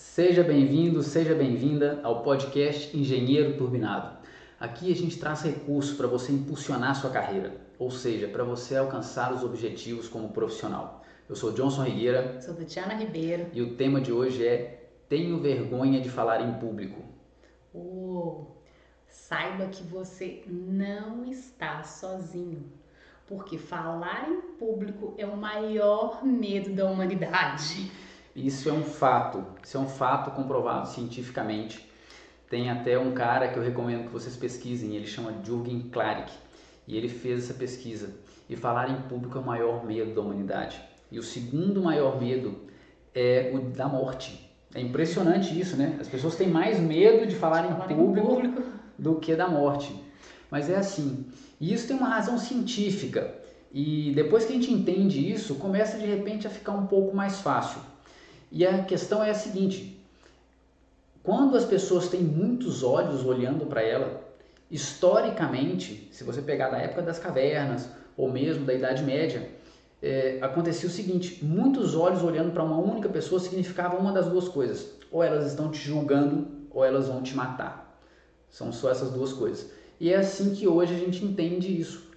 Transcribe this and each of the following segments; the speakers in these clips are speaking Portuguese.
Seja bem-vindo, seja bem-vinda ao podcast Engenheiro Turbinado. Aqui a gente traz recursos para você impulsionar sua carreira, ou seja, para você alcançar os objetivos como profissional. Eu sou Johnson Rigueira. Sou Tatiana Ribeiro. E o tema de hoje é Tenho vergonha de falar em público. Oh, saiba que você não está sozinho, porque falar em público é o maior medo da humanidade. Isso é um fato, isso é um fato comprovado cientificamente. Tem até um cara que eu recomendo que vocês pesquisem, ele chama Jürgen Klarik, e ele fez essa pesquisa. E falar em público é o maior medo da humanidade. E o segundo maior medo é o da morte. É impressionante isso, né? As pessoas têm mais medo de falar, em, público em público do que da morte. Mas é assim. E isso tem uma razão científica. E depois que a gente entende isso, começa de repente a ficar um pouco mais fácil. E a questão é a seguinte: quando as pessoas têm muitos olhos olhando para ela, historicamente, se você pegar da época das cavernas ou mesmo da Idade Média, é, acontecia o seguinte: muitos olhos olhando para uma única pessoa significava uma das duas coisas. Ou elas estão te julgando, ou elas vão te matar. São só essas duas coisas. E é assim que hoje a gente entende isso.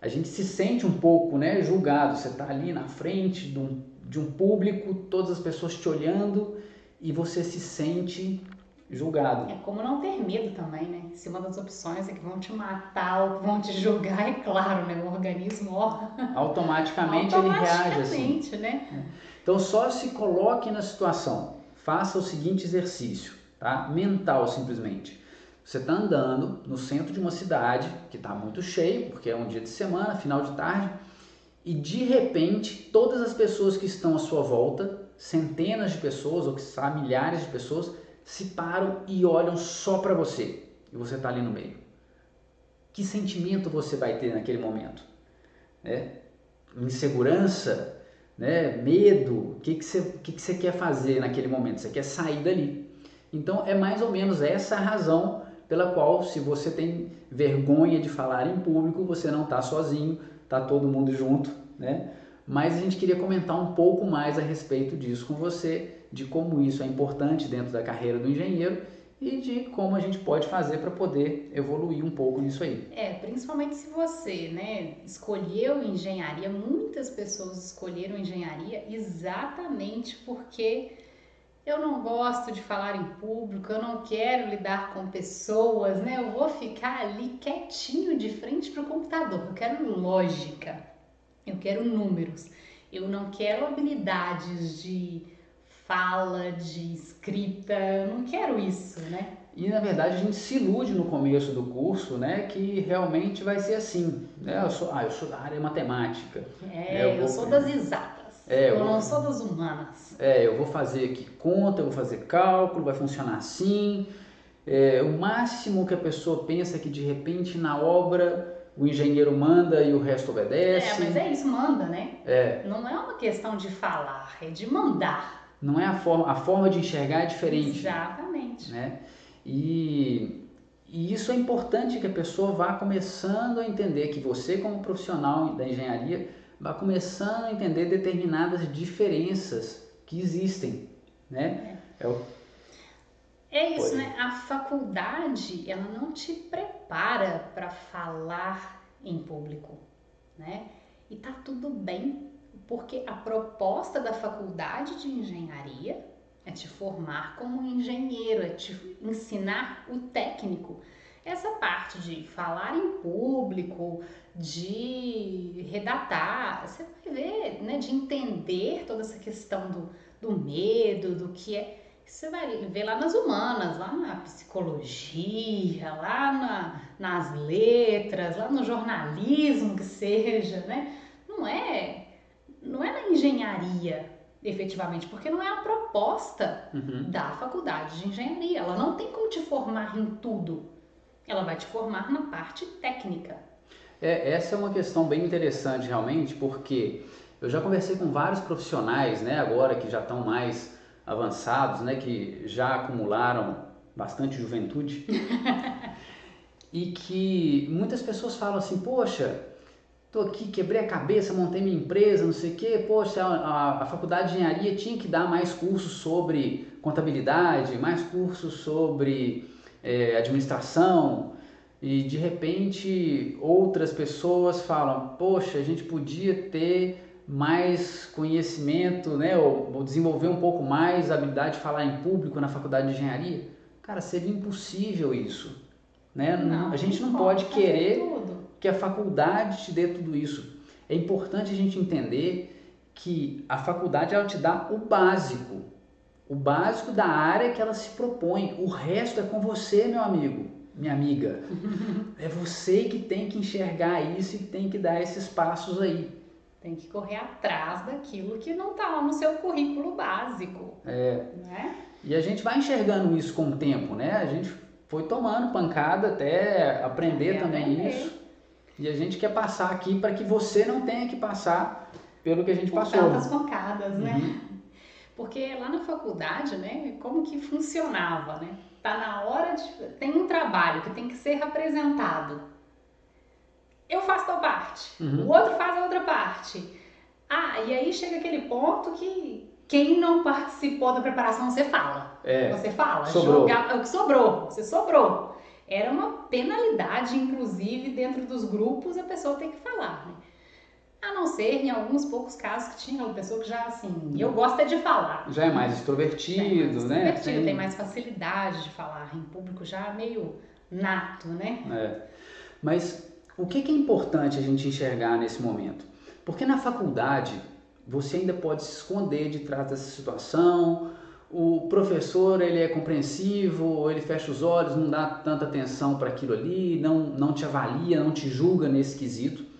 A gente se sente um pouco né, julgado. Você está ali na frente de um de um público, todas as pessoas te olhando e você se sente julgado. É como não ter medo também, né? Se uma das opções é que vão te matar ou vão te julgar, é claro, né? O organismo, ó. Automaticamente, ele reage assim. né? É. Então só se coloque na situação. Faça o seguinte exercício, tá? Mental simplesmente. Você está andando no centro de uma cidade que está muito cheio, porque é um dia de semana, final de tarde e de repente todas as pessoas que estão à sua volta, centenas de pessoas ou que milhares de pessoas, se param e olham só para você e você está ali no meio. Que sentimento você vai ter naquele momento? Né? Insegurança, né? medo? O que, que, você, que, que você quer fazer naquele momento? Você quer sair dali. Então é mais ou menos essa a razão pela qual, se você tem vergonha de falar em público, você não está sozinho, tá todo mundo junto, né? Mas a gente queria comentar um pouco mais a respeito disso com você, de como isso é importante dentro da carreira do engenheiro e de como a gente pode fazer para poder evoluir um pouco nisso aí. É, principalmente se você, né, escolheu engenharia, muitas pessoas escolheram engenharia exatamente porque eu não gosto de falar em público, eu não quero lidar com pessoas, né? Eu vou ficar ali quietinho de frente para o computador. Eu quero lógica, eu quero números, eu não quero habilidades de fala, de escrita, eu não quero isso, né? E na verdade a gente se ilude no começo do curso, né, que realmente vai ser assim, né? Eu sou, ah, eu sou da área matemática. É, eu, eu sou das exatas. É, eu, eu não sou das humanas. É, eu vou fazer aqui conta, eu vou fazer cálculo, vai funcionar assim. É, o máximo que a pessoa pensa é que de repente na obra o engenheiro manda e o resto obedece. É, mas é isso, manda, né? É. Não é uma questão de falar, é de mandar. Não é a forma, a forma de enxergar é diferente. Exatamente. Né? E, e isso é importante que a pessoa vá começando a entender que você, como profissional da engenharia, vai começando a entender determinadas diferenças que existem, né? É, o... é isso, Pode. né? A faculdade, ela não te prepara para falar em público, né? E tá tudo bem, porque a proposta da faculdade de engenharia é te formar como engenheiro, é te ensinar o técnico. Essa parte de falar em público, de redatar, você vai ver, né, de entender toda essa questão do, do medo, do que é. Você vai ver lá nas humanas, lá na psicologia, lá na, nas letras, lá no jornalismo que seja, né? Não é, não é na engenharia, efetivamente, porque não é a proposta uhum. da faculdade de engenharia. Ela não tem como te formar em tudo. Ela vai te formar na parte técnica. É, essa é uma questão bem interessante realmente, porque eu já conversei com vários profissionais, né, agora que já estão mais avançados, né, que já acumularam bastante juventude, e que muitas pessoas falam assim, poxa, tô aqui, quebrei a cabeça, montei minha empresa, não sei o quê, poxa, a, a, faculdade de engenharia tinha que dar mais cursos sobre contabilidade, mais cursos sobre é, administração, e de repente outras pessoas falam, poxa, a gente podia ter mais conhecimento, né, ou, ou desenvolver um pouco mais a habilidade de falar em público na faculdade de engenharia. Cara, seria impossível isso. Né? Não, a gente não pode querer tudo que a faculdade te dê tudo isso. É importante a gente entender que a faculdade ela te dá o básico, o básico da área que ela se propõe. O resto é com você, meu amigo, minha amiga. é você que tem que enxergar isso e tem que dar esses passos aí. Tem que correr atrás daquilo que não está lá no seu currículo básico. É. Né? E a gente vai enxergando isso com o tempo, né? A gente foi tomando pancada até aprender também aprender. isso. E a gente quer passar aqui para que você não tenha que passar pelo que a gente Por passou. Tantas pancadas, né? Uhum. Porque lá na faculdade, né, como que funcionava, né? Tá na hora de tem um trabalho que tem que ser apresentado. Eu faço tal parte, uhum. o outro faz a outra parte. Ah, e aí chega aquele ponto que quem não participou da preparação você fala. É, você fala, sobrou. Jogar, é o que sobrou, você sobrou era uma penalidade, inclusive, dentro dos grupos, a pessoa tem que falar, né? A não ser em alguns poucos casos que tinha uma pessoa que já, assim, eu gosto é de falar. Já é mais extrovertido, é mais né? Extrovertido, tem... tem mais facilidade de falar em público, já meio nato, né? É. Mas o que é importante a gente enxergar nesse momento? Porque na faculdade você ainda pode se esconder de trás dessa situação, o professor ele é compreensivo, ele fecha os olhos, não dá tanta atenção para aquilo ali, não, não te avalia, não te julga nesse quesito.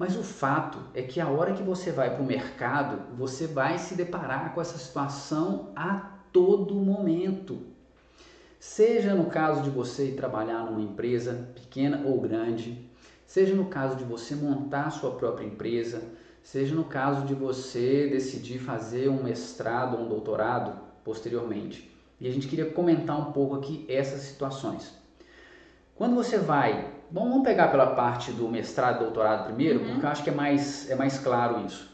Mas o fato é que a hora que você vai para o mercado, você vai se deparar com essa situação a todo momento. Seja no caso de você trabalhar numa empresa pequena ou grande, seja no caso de você montar sua própria empresa, seja no caso de você decidir fazer um mestrado ou um doutorado, posteriormente. E a gente queria comentar um pouco aqui essas situações. Quando você vai, bom, vamos pegar pela parte do mestrado e doutorado primeiro, uhum. porque eu acho que é mais, é mais claro isso.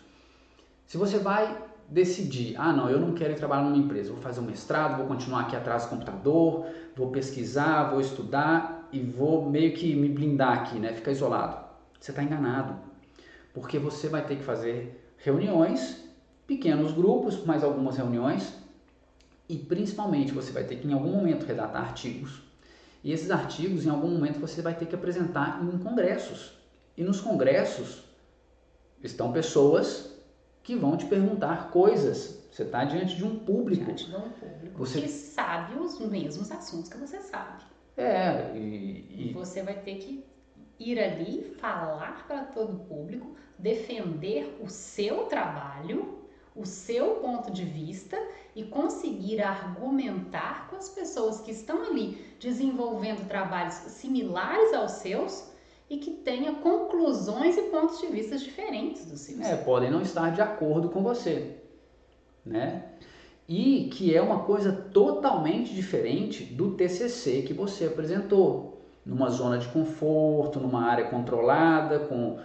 Se você vai decidir, ah não, eu não quero ir trabalhar numa empresa, vou fazer um mestrado, vou continuar aqui atrás do computador, vou pesquisar, vou estudar e vou meio que me blindar aqui, né, ficar isolado. Você está enganado, porque você vai ter que fazer reuniões, pequenos grupos, mais algumas reuniões, e principalmente você vai ter que em algum momento redatar artigos. E esses artigos em algum momento você vai ter que apresentar em congressos. E nos congressos estão pessoas que vão te perguntar coisas. Você está diante de um público. Diante de um público você... que sabe os mesmos assuntos que você sabe. É, e, e... você vai ter que ir ali, falar para todo o público, defender o seu trabalho o seu ponto de vista e conseguir argumentar com as pessoas que estão ali desenvolvendo trabalhos similares aos seus e que tenha conclusões e pontos de vista diferentes dos seus. É, podem não estar de acordo com você, né? E que é uma coisa totalmente diferente do TCC que você apresentou, numa zona de conforto, numa área controlada, com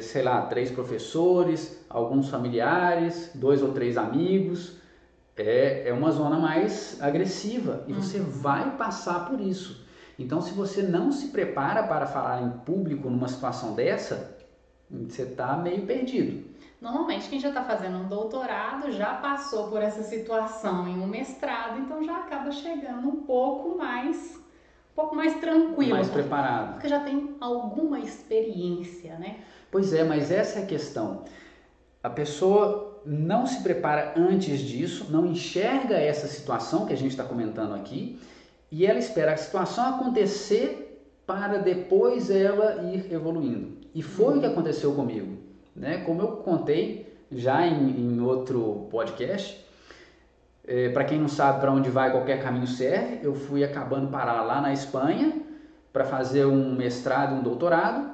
sei lá, três professores, alguns familiares, dois ou três amigos. É, é uma zona mais agressiva e você uhum. vai passar por isso. Então, se você não se prepara para falar em público numa situação dessa, você está meio perdido. Normalmente, quem já está fazendo um doutorado já passou por essa situação em um mestrado, então já acaba chegando um pouco mais um pouco mais tranquilo. Mais preparado. Porque já tem alguma experiência, né? Pois é, mas essa é a questão. A pessoa não se prepara antes disso, não enxerga essa situação que a gente está comentando aqui, e ela espera a situação acontecer para depois ela ir evoluindo. E foi o que aconteceu comigo. Né? Como eu contei já em, em outro podcast, é, para quem não sabe para onde vai, qualquer caminho serve. Eu fui acabando parar lá na Espanha para fazer um mestrado, um doutorado.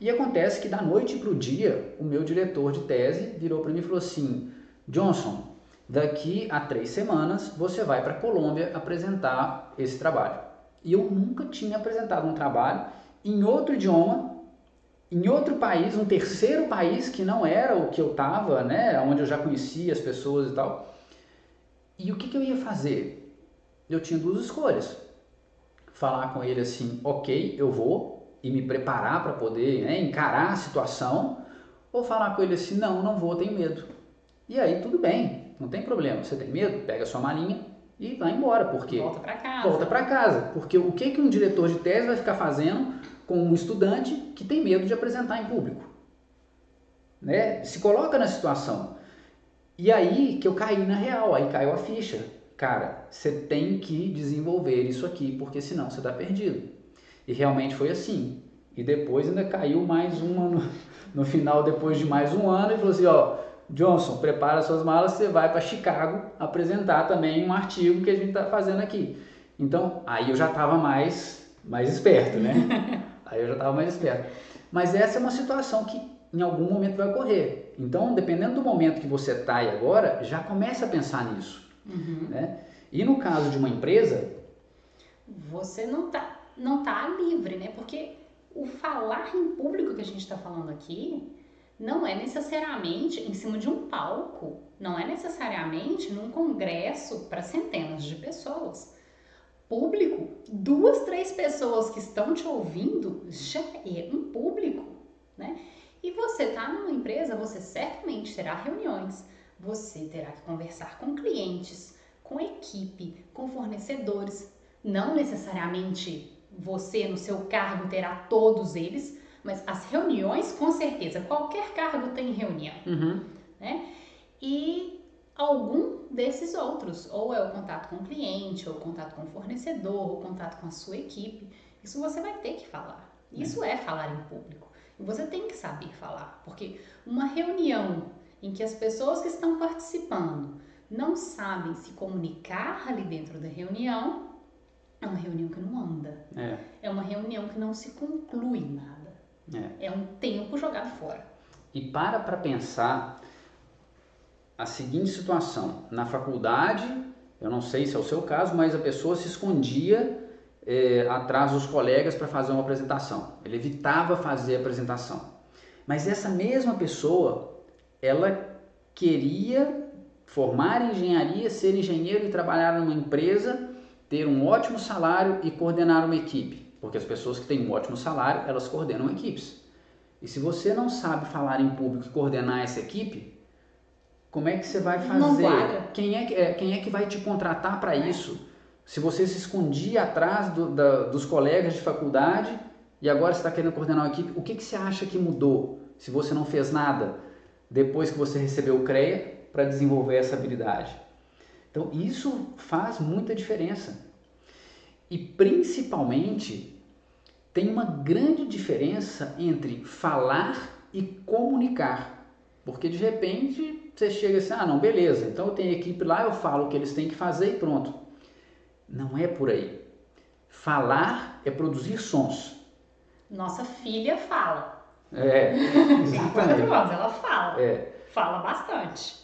E acontece que da noite para o dia, o meu diretor de tese virou para mim e falou assim: Johnson, daqui a três semanas você vai para a Colômbia apresentar esse trabalho. E eu nunca tinha apresentado um trabalho em outro idioma em outro país, um terceiro país que não era o que eu estava, né, onde eu já conhecia as pessoas e tal. E o que, que eu ia fazer? Eu tinha duas escolhas. Falar com ele assim, ok, eu vou e me preparar para poder né, encarar a situação, ou falar com ele assim, não, não vou, tenho medo. E aí tudo bem, não tem problema. Você tem medo? Pega sua malinha e vai embora, porque volta para casa. Volta para casa, porque o que que um diretor de tese vai ficar fazendo com um estudante que tem medo de apresentar em público? Né? Se coloca na situação. E aí que eu caí na real, aí caiu a ficha. Cara, você tem que desenvolver isso aqui, porque senão você está perdido. E realmente foi assim. E depois ainda caiu mais uma no, no final, depois de mais um ano, e falou assim, ó, Johnson, prepara suas malas, você vai para Chicago apresentar também um artigo que a gente está fazendo aqui. Então, aí eu já estava mais, mais esperto, né? aí eu já estava mais esperto. Mas essa é uma situação que em algum momento vai ocorrer. Então, dependendo do momento que você está aí agora, já comece a pensar nisso. Uhum. Né? E no caso de uma empresa... Você não está não tá livre, né? Porque o falar em público que a gente está falando aqui não é necessariamente em cima de um palco, não é necessariamente num congresso para centenas de pessoas. Público, duas, três pessoas que estão te ouvindo já é um público, né? E você está numa empresa, você certamente terá reuniões, você terá que conversar com clientes, com equipe, com fornecedores. Não necessariamente você, no seu cargo, terá todos eles, mas as reuniões, com certeza, qualquer cargo tem reunião, uhum. né? E algum desses outros, ou é o contato com o cliente, ou o contato com o fornecedor, ou o contato com a sua equipe, isso você vai ter que falar. Isso é falar em público. E você tem que saber falar, porque uma reunião em que as pessoas que estão participando não sabem se comunicar ali dentro da reunião, é uma reunião que não anda. É, é uma reunião que não se conclui nada. É. é um tempo jogado fora. E para para pensar a seguinte situação: na faculdade, eu não sei se é o seu caso, mas a pessoa se escondia é, atrás dos colegas para fazer uma apresentação. Ele evitava fazer a apresentação. Mas essa mesma pessoa, ela queria formar engenharia, ser engenheiro e trabalhar numa empresa, ter um ótimo salário e coordenar uma equipe. Porque as pessoas que têm um ótimo salário, elas coordenam equipes. E se você não sabe falar em público e coordenar essa equipe, como é que você vai fazer? Quem é, é, quem é que vai te contratar para isso? Se você se escondia atrás do, da, dos colegas de faculdade e agora está querendo coordenar uma equipe, o que, que você acha que mudou se você não fez nada depois que você recebeu o CREA para desenvolver essa habilidade? Então, isso faz muita diferença. E principalmente tem uma grande diferença entre falar e comunicar. Porque de repente você chega assim: ah, não, beleza, então eu tenho equipe lá, eu falo o que eles têm que fazer e pronto. Não é por aí. Falar é produzir sons. Nossa filha fala. É, exatamente. ela fala. É. Fala bastante.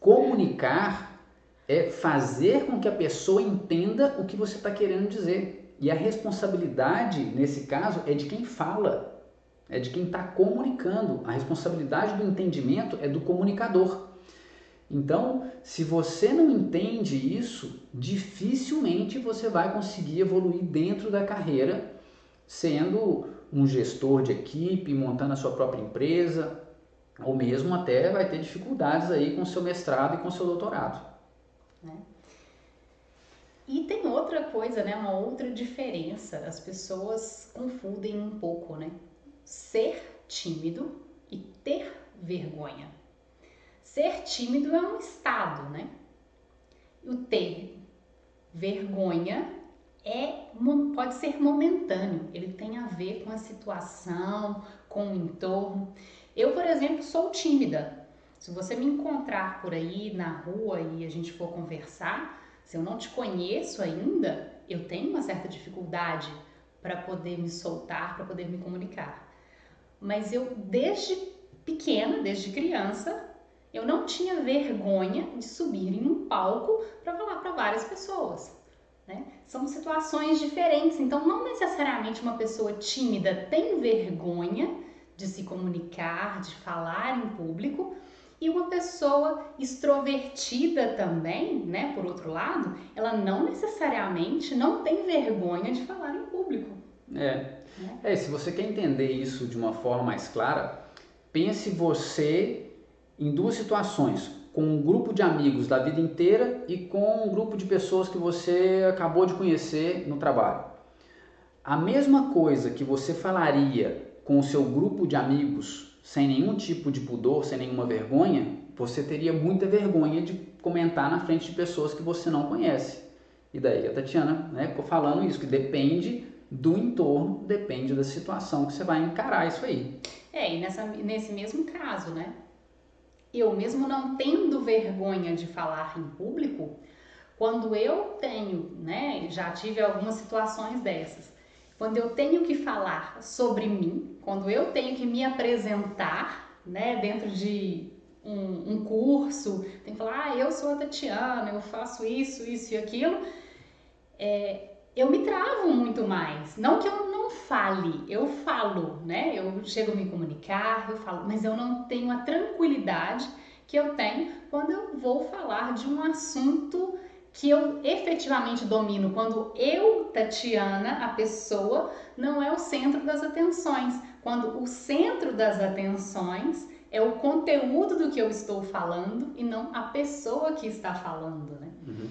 Comunicar é fazer com que a pessoa entenda o que você está querendo dizer. E a responsabilidade, nesse caso, é de quem fala, é de quem está comunicando. A responsabilidade do entendimento é do comunicador. Então, se você não entende isso, dificilmente você vai conseguir evoluir dentro da carreira, sendo um gestor de equipe, montando a sua própria empresa, ou mesmo até vai ter dificuldades aí com seu mestrado e com seu doutorado. Né? E tem outra coisa, né? Uma outra diferença. As pessoas confundem um pouco, né? Ser tímido e ter vergonha. Ser tímido é um estado, né? O ter vergonha é pode ser momentâneo. Ele tem a ver com a situação, com o entorno. Eu, por exemplo, sou tímida. Se você me encontrar por aí na rua e a gente for conversar, se eu não te conheço ainda, eu tenho uma certa dificuldade para poder me soltar, para poder me comunicar. Mas eu, desde pequena, desde criança, eu não tinha vergonha de subir em um palco para falar para várias pessoas. Né? São situações diferentes, então não necessariamente uma pessoa tímida tem vergonha de se comunicar, de falar em público. E uma pessoa extrovertida também, né, por outro lado, ela não necessariamente não tem vergonha de falar em público. É. É, se você quer entender isso de uma forma mais clara, pense você em duas situações, com um grupo de amigos da vida inteira e com um grupo de pessoas que você acabou de conhecer no trabalho. A mesma coisa que você falaria com o seu grupo de amigos sem nenhum tipo de pudor, sem nenhuma vergonha, você teria muita vergonha de comentar na frente de pessoas que você não conhece. E daí a Tatiana né, ficou falando isso, que depende do entorno, depende da situação que você vai encarar isso aí. É, e nessa, nesse mesmo caso, né? Eu mesmo não tendo vergonha de falar em público, quando eu tenho, né, já tive algumas situações dessas, quando eu tenho que falar sobre mim, quando eu tenho que me apresentar, né, dentro de um, um curso, tem que falar, ah, eu sou a Tatiana, eu faço isso, isso e aquilo, é, eu me travo muito mais. Não que eu não fale, eu falo, né? Eu chego a me comunicar, eu falo, mas eu não tenho a tranquilidade que eu tenho quando eu vou falar de um assunto que eu efetivamente domino, quando eu, Tatiana, a pessoa, não é o centro das atenções. Quando o centro das atenções é o conteúdo do que eu estou falando e não a pessoa que está falando, né? Uhum.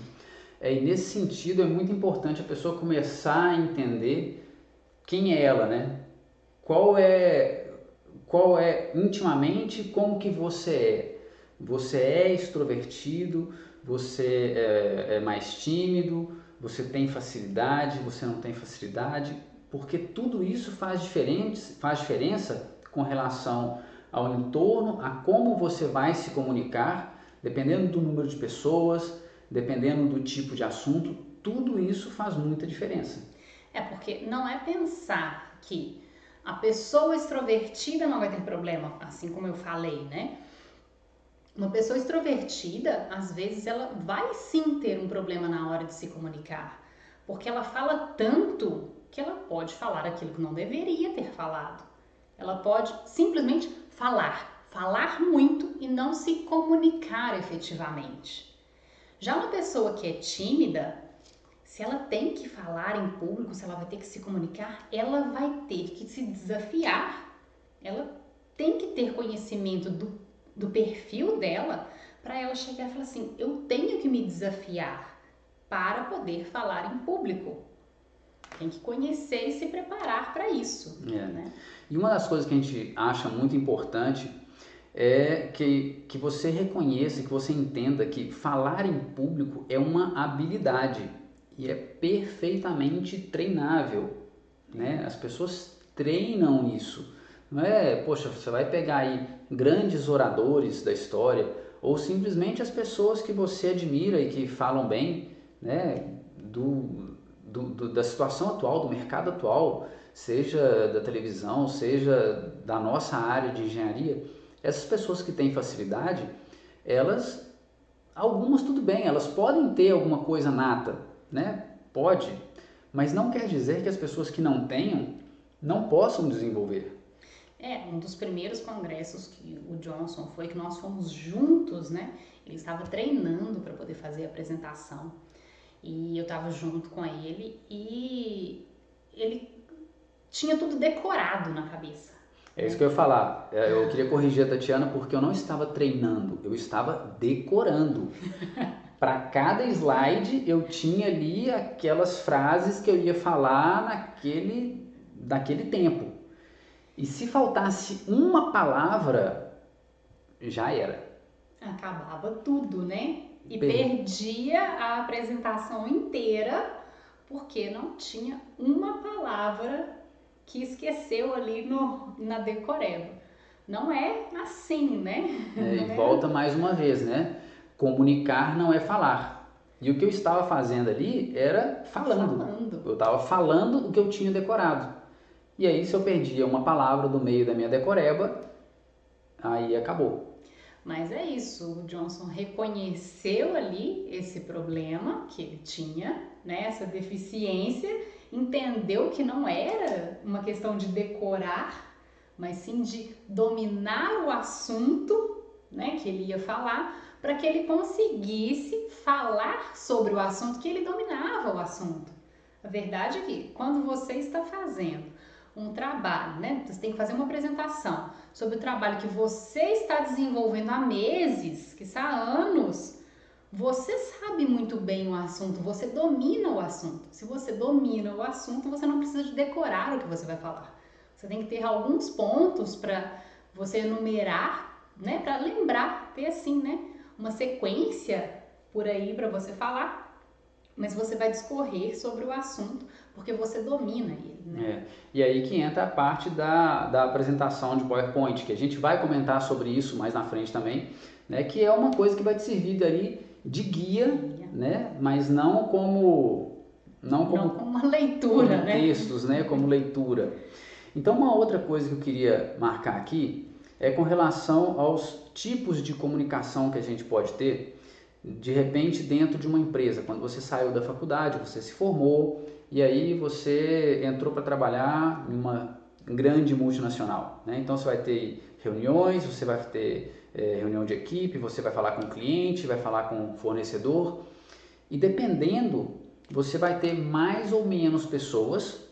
É, e nesse sentido é muito importante a pessoa começar a entender quem é ela, né? Qual é, qual é intimamente como que você é. Você é extrovertido, você é, é mais tímido, você tem facilidade, você não tem facilidade, porque tudo isso faz, diferente, faz diferença com relação ao entorno, a como você vai se comunicar, dependendo do número de pessoas, dependendo do tipo de assunto, tudo isso faz muita diferença. É porque não é pensar que a pessoa extrovertida não vai ter problema, assim como eu falei, né? Uma pessoa extrovertida, às vezes, ela vai sim ter um problema na hora de se comunicar, porque ela fala tanto que ela pode falar aquilo que não deveria ter falado. Ela pode simplesmente falar, falar muito e não se comunicar efetivamente. Já uma pessoa que é tímida, se ela tem que falar em público, se ela vai ter que se comunicar, ela vai ter que se desafiar. Ela tem que ter conhecimento do, do perfil dela para ela chegar e falar assim: eu tenho que me desafiar para poder falar em público. Tem que conhecer e se preparar para isso. É. Né? E uma das coisas que a gente acha muito importante é que, que você reconheça, que você entenda que falar em público é uma habilidade e é perfeitamente treinável. Né? As pessoas treinam isso. Não é, poxa, você vai pegar aí grandes oradores da história ou simplesmente as pessoas que você admira e que falam bem né, do, do, do, da situação atual, do mercado atual, seja da televisão, seja da nossa área de engenharia essas pessoas que têm facilidade, elas, algumas tudo bem, elas podem ter alguma coisa nata, né? Pode, mas não quer dizer que as pessoas que não tenham não possam desenvolver. É, um dos primeiros congressos que o Johnson foi, que nós fomos juntos, né? Ele estava treinando para poder fazer a apresentação e eu estava junto com ele e ele tinha tudo decorado na cabeça. É isso que eu ia falar. É, eu queria corrigir a Tatiana porque eu não estava treinando, eu estava decorando. Para cada slide eu tinha ali aquelas frases que eu ia falar naquele, naquele tempo. E se faltasse uma palavra, já era. Acabava tudo, né? E perdia a apresentação inteira porque não tinha uma palavra que esqueceu ali no, na decoreba. Não é assim, né? É, e é... volta mais uma vez, né? Comunicar não é falar. E o que eu estava fazendo ali era falando. falando. Eu estava falando o que eu tinha decorado. E aí, se eu perdia uma palavra do meio da minha decoreba, aí acabou. Mas é isso, o Johnson reconheceu ali esse problema que ele tinha, né, essa deficiência, entendeu que não era uma questão de decorar, mas sim de dominar o assunto, né, que ele ia falar, para que ele conseguisse falar sobre o assunto que ele dominava o assunto. A verdade é que quando você está fazendo um trabalho, né, você tem que fazer uma apresentação sobre o trabalho que você está desenvolvendo há meses, que há anos, você sabe muito bem o assunto, você domina o assunto. Se você domina o assunto, você não precisa de decorar o que você vai falar. Você tem que ter alguns pontos para você enumerar, né, para lembrar, ter assim, né, uma sequência por aí para você falar, mas você vai discorrer sobre o assunto porque você domina ele. Né? É. E aí que entra a parte da, da apresentação de PowerPoint, que a gente vai comentar sobre isso mais na frente também, né, que é uma coisa que vai te servir ali de guia, guia. né, mas não como não como, não como uma leitura, como né? textos, né, como leitura. Então, uma outra coisa que eu queria marcar aqui é com relação aos tipos de comunicação que a gente pode ter, de repente, dentro de uma empresa. Quando você saiu da faculdade, você se formou e aí você entrou para trabalhar em uma grande multinacional. Né? Então, você vai ter reuniões, você vai ter é, reunião de equipe, você vai falar com o cliente, vai falar com o fornecedor. E dependendo, você vai ter mais ou menos pessoas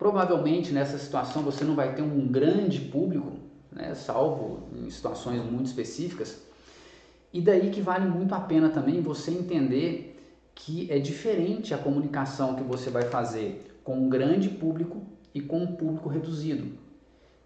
Provavelmente nessa situação você não vai ter um grande público, né, salvo em situações muito específicas. E daí que vale muito a pena também você entender que é diferente a comunicação que você vai fazer com um grande público e com um público reduzido.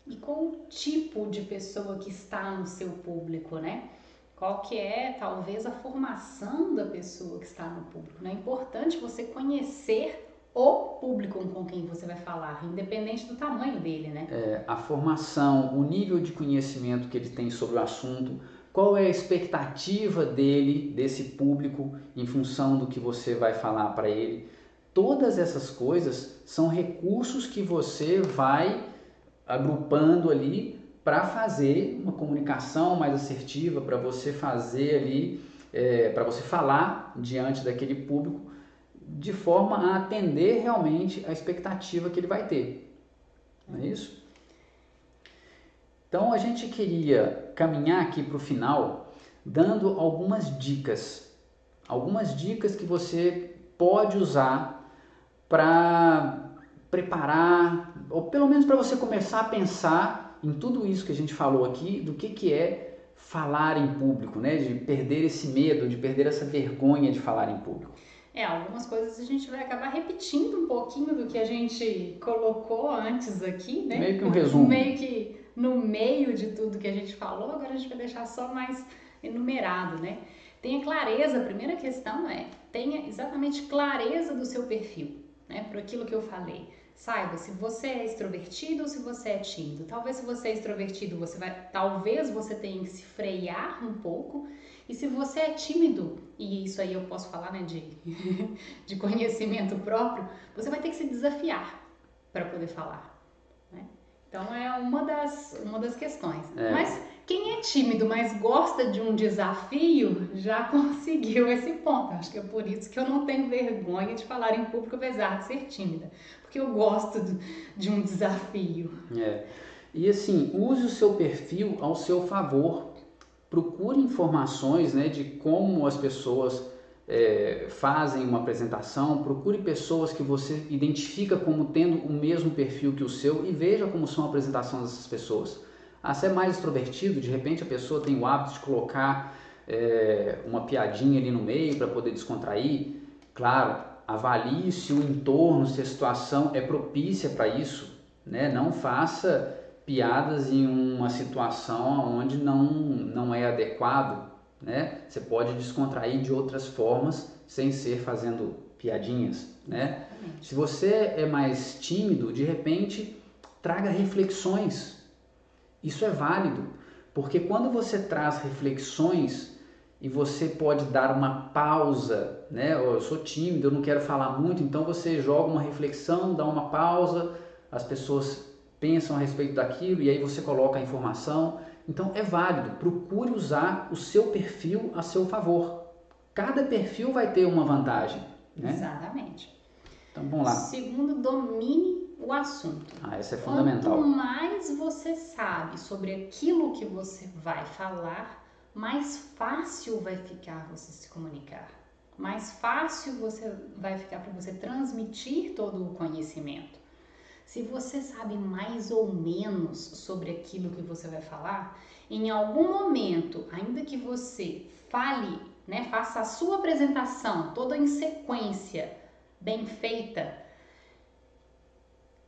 E com o tipo de pessoa que está no seu público, né? Qual que é talvez a formação da pessoa que está no público. Né? É importante você conhecer o público com quem você vai falar, independente do tamanho dele, né? É, a formação, o nível de conhecimento que ele tem sobre o assunto, qual é a expectativa dele, desse público, em função do que você vai falar para ele. Todas essas coisas são recursos que você vai agrupando ali para fazer uma comunicação mais assertiva, para você fazer ali, é, para você falar diante daquele público de forma a atender realmente a expectativa que ele vai ter. Não é isso? Então a gente queria caminhar aqui para o final dando algumas dicas. Algumas dicas que você pode usar para preparar, ou pelo menos para você começar a pensar em tudo isso que a gente falou aqui, do que, que é falar em público, né? de perder esse medo, de perder essa vergonha de falar em público. É, algumas coisas a gente vai acabar repetindo um pouquinho do que a gente colocou antes aqui, né? Meio que um resumo. Meio que no meio de tudo que a gente falou, agora a gente vai deixar só mais enumerado, né? Tenha clareza, a primeira questão é, tenha exatamente clareza do seu perfil, né? Por aquilo que eu falei. Saiba se você é extrovertido ou se você é tímido. Talvez se você é extrovertido, você vai, talvez você tenha que se frear um pouco e se você é tímido, e isso aí eu posso falar né, de, de conhecimento próprio, você vai ter que se desafiar para poder falar. Né? Então é uma das, uma das questões. É. Mas quem é tímido, mas gosta de um desafio, já conseguiu esse ponto. Acho que é por isso que eu não tenho vergonha de falar em público, apesar de ser tímida. Porque eu gosto de um desafio. É. E assim, use o seu perfil ao seu favor procure informações né, de como as pessoas é, fazem uma apresentação, procure pessoas que você identifica como tendo o mesmo perfil que o seu e veja como são a apresentação dessas pessoas. Ah, se é mais extrovertido, de repente a pessoa tem o hábito de colocar é, uma piadinha ali no meio para poder descontrair. Claro, avalie se o entorno, se a situação é propícia para isso. Né? Não faça piadas em uma situação onde não, não é adequado, né? Você pode descontrair de outras formas sem ser fazendo piadinhas, né? Se você é mais tímido, de repente traga reflexões. Isso é válido, porque quando você traz reflexões e você pode dar uma pausa, né? Eu sou tímido, eu não quero falar muito, então você joga uma reflexão, dá uma pausa, as pessoas pensam a respeito daquilo e aí você coloca a informação. Então é válido, procure usar o seu perfil a seu favor. Cada perfil vai ter uma vantagem. Né? Exatamente. Então vamos lá. Segundo, domine o assunto. Ah, isso é fundamental. Quanto mais você sabe sobre aquilo que você vai falar, mais fácil vai ficar você se comunicar. Mais fácil você vai ficar para você transmitir todo o conhecimento. Se você sabe mais ou menos sobre aquilo que você vai falar, em algum momento, ainda que você fale, né, faça a sua apresentação toda em sequência, bem feita,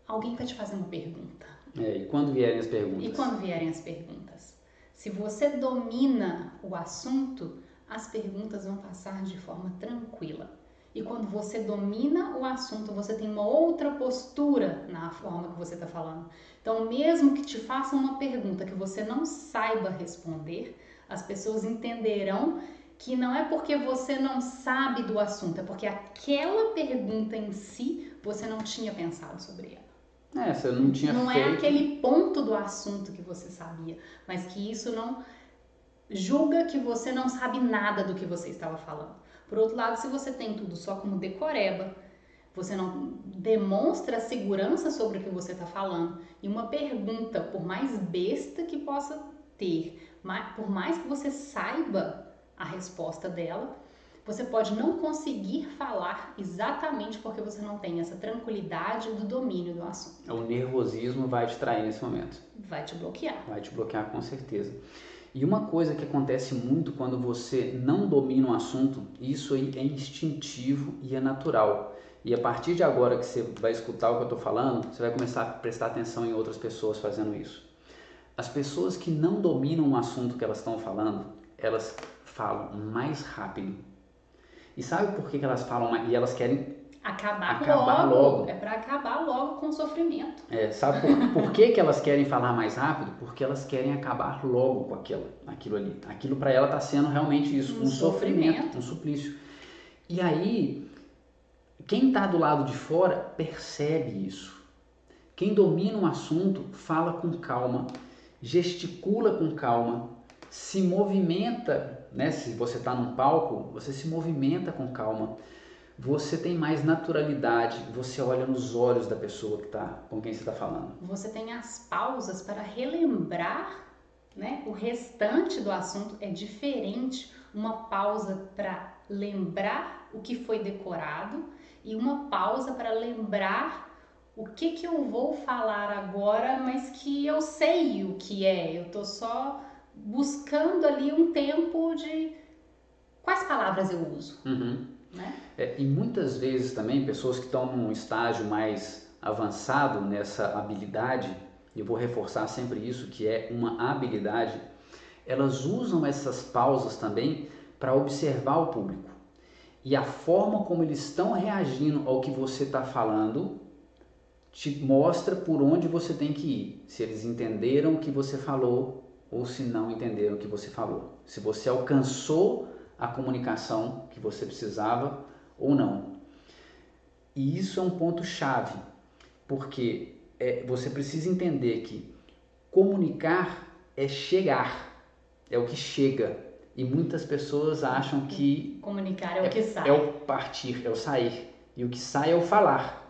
alguém vai te fazer uma pergunta. É, e quando vierem as perguntas? E quando vierem as perguntas? Se você domina o assunto, as perguntas vão passar de forma tranquila. E quando você domina o assunto, você tem uma outra postura na forma que você está falando. Então, mesmo que te façam uma pergunta que você não saiba responder, as pessoas entenderão que não é porque você não sabe do assunto, é porque aquela pergunta em si você não tinha pensado sobre ela. É, você não tinha Não é aquele ponto do assunto que você sabia, mas que isso não julga que você não sabe nada do que você estava falando. Por outro lado, se você tem tudo só como decoreba, você não demonstra segurança sobre o que você está falando, e uma pergunta, por mais besta que possa ter, por mais que você saiba a resposta dela, você pode não conseguir falar exatamente porque você não tem essa tranquilidade do domínio do assunto. O nervosismo vai te trair nesse momento. Vai te bloquear. Vai te bloquear com certeza. E uma coisa que acontece muito quando você não domina um assunto, isso aí é instintivo e é natural. E a partir de agora que você vai escutar o que eu estou falando, você vai começar a prestar atenção em outras pessoas fazendo isso. As pessoas que não dominam um assunto que elas estão falando, elas falam mais rápido e sabe por que, que elas falam e elas querem acabar, acabar logo. logo. É para acabar logo com o sofrimento. É, sabe por, por que, que elas querem falar mais rápido? Porque elas querem acabar logo com aquilo, aquilo ali. Aquilo para ela está sendo realmente isso, um, um sofrimento, sofrimento, um suplício. E aí, quem está do lado de fora percebe isso. Quem domina um assunto fala com calma, gesticula com calma, se movimenta, né? Se você está num palco, você se movimenta com calma. Você tem mais naturalidade, você olha nos olhos da pessoa que tá, com quem você está falando. Você tem as pausas para relembrar né? o restante do assunto. É diferente uma pausa para lembrar o que foi decorado e uma pausa para lembrar o que, que eu vou falar agora, mas que eu sei o que é. Eu tô só buscando ali um tempo de quais palavras eu uso. Uhum. Né? É, e muitas vezes também pessoas que estão num estágio mais avançado nessa habilidade, eu vou reforçar sempre isso, que é uma habilidade, elas usam essas pausas também para observar o público. E a forma como eles estão reagindo ao que você está falando te mostra por onde você tem que ir. Se eles entenderam o que você falou ou se não entenderam o que você falou. Se você alcançou a comunicação que você precisava ou não. E isso é um ponto chave, porque é, você precisa entender que comunicar é chegar, é o que chega. E muitas pessoas acham que comunicar é, é o que sai. É o partir, é o sair. E o que sai é o falar.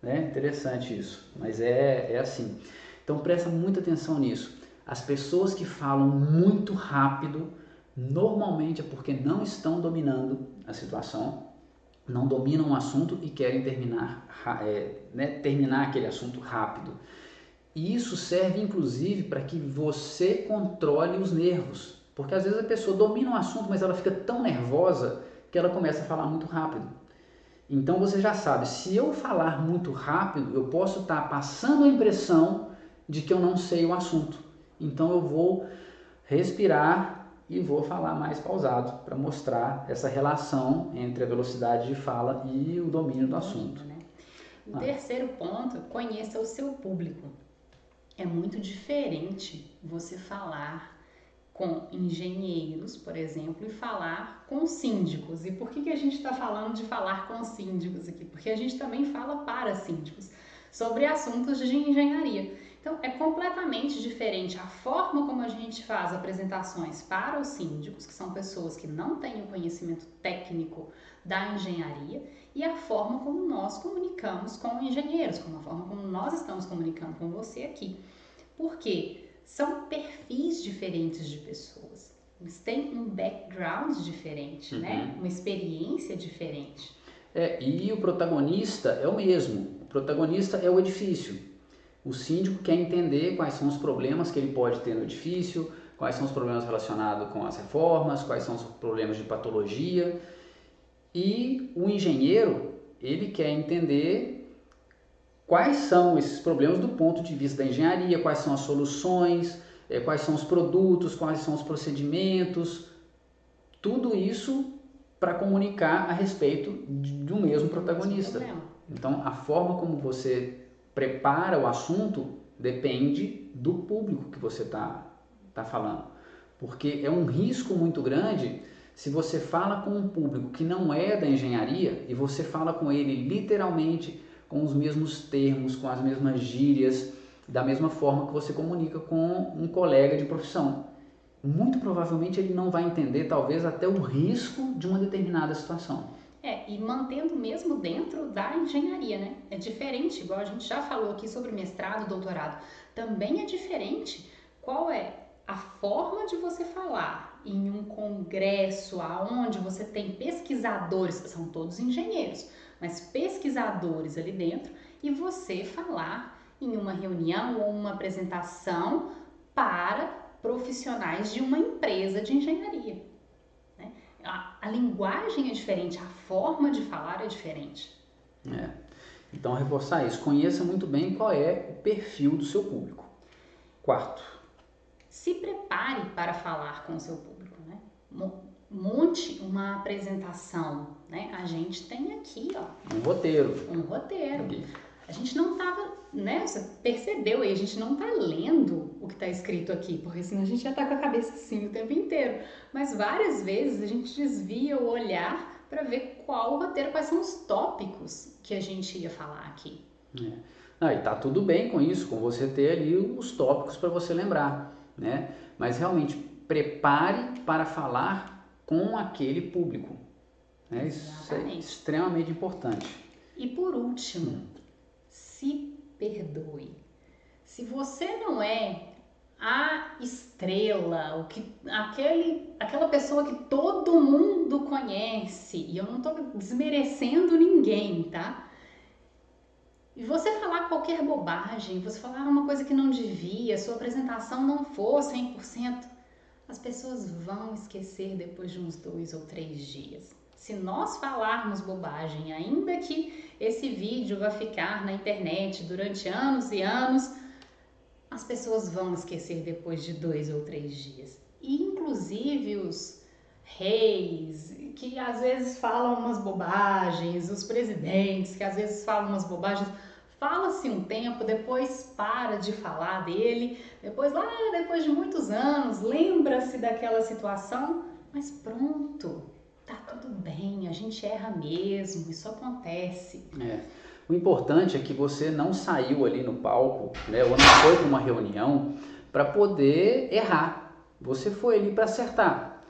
Né? Interessante isso, mas é, é assim. Então presta muita atenção nisso. As pessoas que falam muito rápido, normalmente é porque não estão dominando a situação, não dominam o assunto e querem terminar, é, né, terminar aquele assunto rápido. E isso serve inclusive para que você controle os nervos, porque às vezes a pessoa domina um assunto, mas ela fica tão nervosa que ela começa a falar muito rápido. Então você já sabe, se eu falar muito rápido, eu posso estar tá passando a impressão de que eu não sei o assunto. Então eu vou respirar e vou falar mais pausado para mostrar essa relação entre a velocidade de fala e o domínio do assunto. Né? O ah. terceiro ponto, conheça o seu público. É muito diferente você falar com engenheiros, por exemplo, e falar com síndicos. E por que, que a gente está falando de falar com síndicos aqui? Porque a gente também fala para síndicos sobre assuntos de engenharia. Então, é completamente diferente a forma como a gente faz apresentações para os síndicos, que são pessoas que não têm o conhecimento técnico da engenharia e a forma como nós comunicamos com engenheiros, como a forma como nós estamos comunicando com você aqui. Porque são perfis diferentes de pessoas. Eles têm um background diferente, né? uhum. né? Uma experiência diferente. É, e o protagonista é o mesmo. O protagonista é o edifício. O síndico quer entender quais são os problemas que ele pode ter no edifício, quais são os problemas relacionados com as reformas, quais são os problemas de patologia. E o engenheiro, ele quer entender quais são esses problemas do ponto de vista da engenharia, quais são as soluções, eh, quais são os produtos, quais são os procedimentos, tudo isso para comunicar a respeito do mesmo protagonista. Então, a forma como você prepara o assunto depende do público que você está tá falando. Porque é um risco muito grande se você fala com um público que não é da engenharia e você fala com ele literalmente com os mesmos termos, com as mesmas gírias, da mesma forma que você comunica com um colega de profissão. Muito provavelmente ele não vai entender, talvez, até o risco de uma determinada situação. É, e mantendo mesmo dentro da engenharia, né? É diferente, igual a gente já falou aqui sobre mestrado, doutorado. Também é diferente qual é a forma de você falar em um congresso aonde você tem pesquisadores, são todos engenheiros, mas pesquisadores ali dentro, e você falar em uma reunião ou uma apresentação para profissionais de uma empresa de engenharia a, a linguagem é diferente, a forma de falar é diferente. É. Então, reforçar isso. Conheça muito bem qual é o perfil do seu público. Quarto. Se prepare para falar com o seu público. Né? Monte uma apresentação. Né? A gente tem aqui ó, um roteiro. Um roteiro. A gente não estava, né? Você percebeu aí, a gente não está lendo o que está escrito aqui, porque senão a gente já está com a cabeça assim o tempo inteiro. Mas várias vezes a gente desvia o olhar para ver qual o roteiro, quais são os tópicos que a gente ia falar aqui. É. Não, e tá tudo bem com isso, com você ter ali os tópicos para você lembrar, né? Mas realmente prepare para falar com aquele público. Né? Isso é extremamente importante. E por último, hum se perdoe. Se você não é a estrela, o que aquele, aquela pessoa que todo mundo conhece, e eu não estou desmerecendo ninguém, tá? E você falar qualquer bobagem, você falar uma coisa que não devia, sua apresentação não for 100%, as pessoas vão esquecer depois de uns dois ou três dias. Se nós falarmos bobagem, ainda que esse vídeo vai ficar na internet durante anos e anos, as pessoas vão esquecer depois de dois ou três dias. E inclusive os reis, que às vezes falam umas bobagens, os presidentes, que às vezes falam umas bobagens, fala-se um tempo, depois para de falar dele, depois lá, depois de muitos anos, lembra-se daquela situação, mas pronto, tá tudo bem, a gente erra mesmo, isso acontece. É. O importante é que você não saiu ali no palco, né, ou não foi para uma reunião para poder errar. Você foi ali para acertar.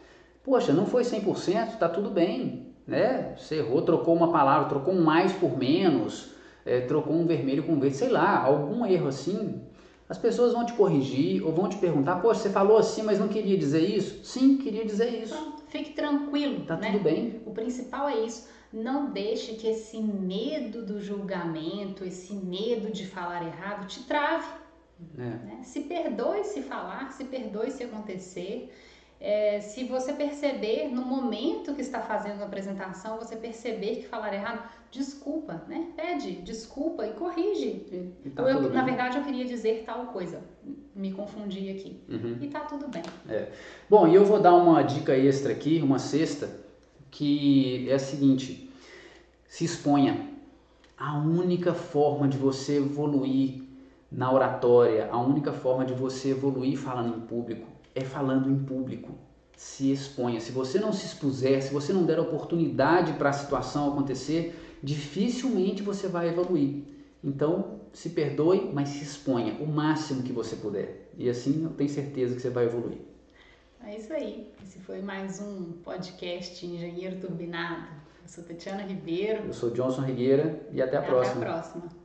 Poxa, não foi 100%, tá tudo bem, né? Você errou, trocou uma palavra, trocou um mais por menos, é, trocou um vermelho com verde, sei lá, algum erro assim, as pessoas vão te corrigir ou vão te perguntar, poxa, você falou assim, mas não queria dizer isso? Sim, queria dizer isso. Pronto, fique tranquilo. Tá né? tudo bem. O principal é isso. Não deixe que esse medo do julgamento, esse medo de falar errado te trave. É. Né? Se perdoe se falar, se perdoe se acontecer. É, se você perceber no momento que está fazendo a apresentação, você perceber que falar errado, desculpa, né? Pede desculpa e corrige. E tá eu, na verdade, eu queria dizer tal coisa. Me confundi aqui. Uhum. E tá tudo bem. É. Bom, e eu vou dar uma dica extra aqui, uma sexta, que é a seguinte: se exponha. A única forma de você evoluir na oratória, a única forma de você evoluir falando em público é falando em público. Se exponha. Se você não se expuser, se você não der oportunidade para a situação acontecer, dificilmente você vai evoluir. Então, se perdoe, mas se exponha o máximo que você puder. E assim eu tenho certeza que você vai evoluir. É isso aí. Esse foi mais um podcast Engenheiro Turbinado. Eu sou Tatiana Ribeiro. Eu sou Johnson Rigueira e até a até próxima. Até a próxima.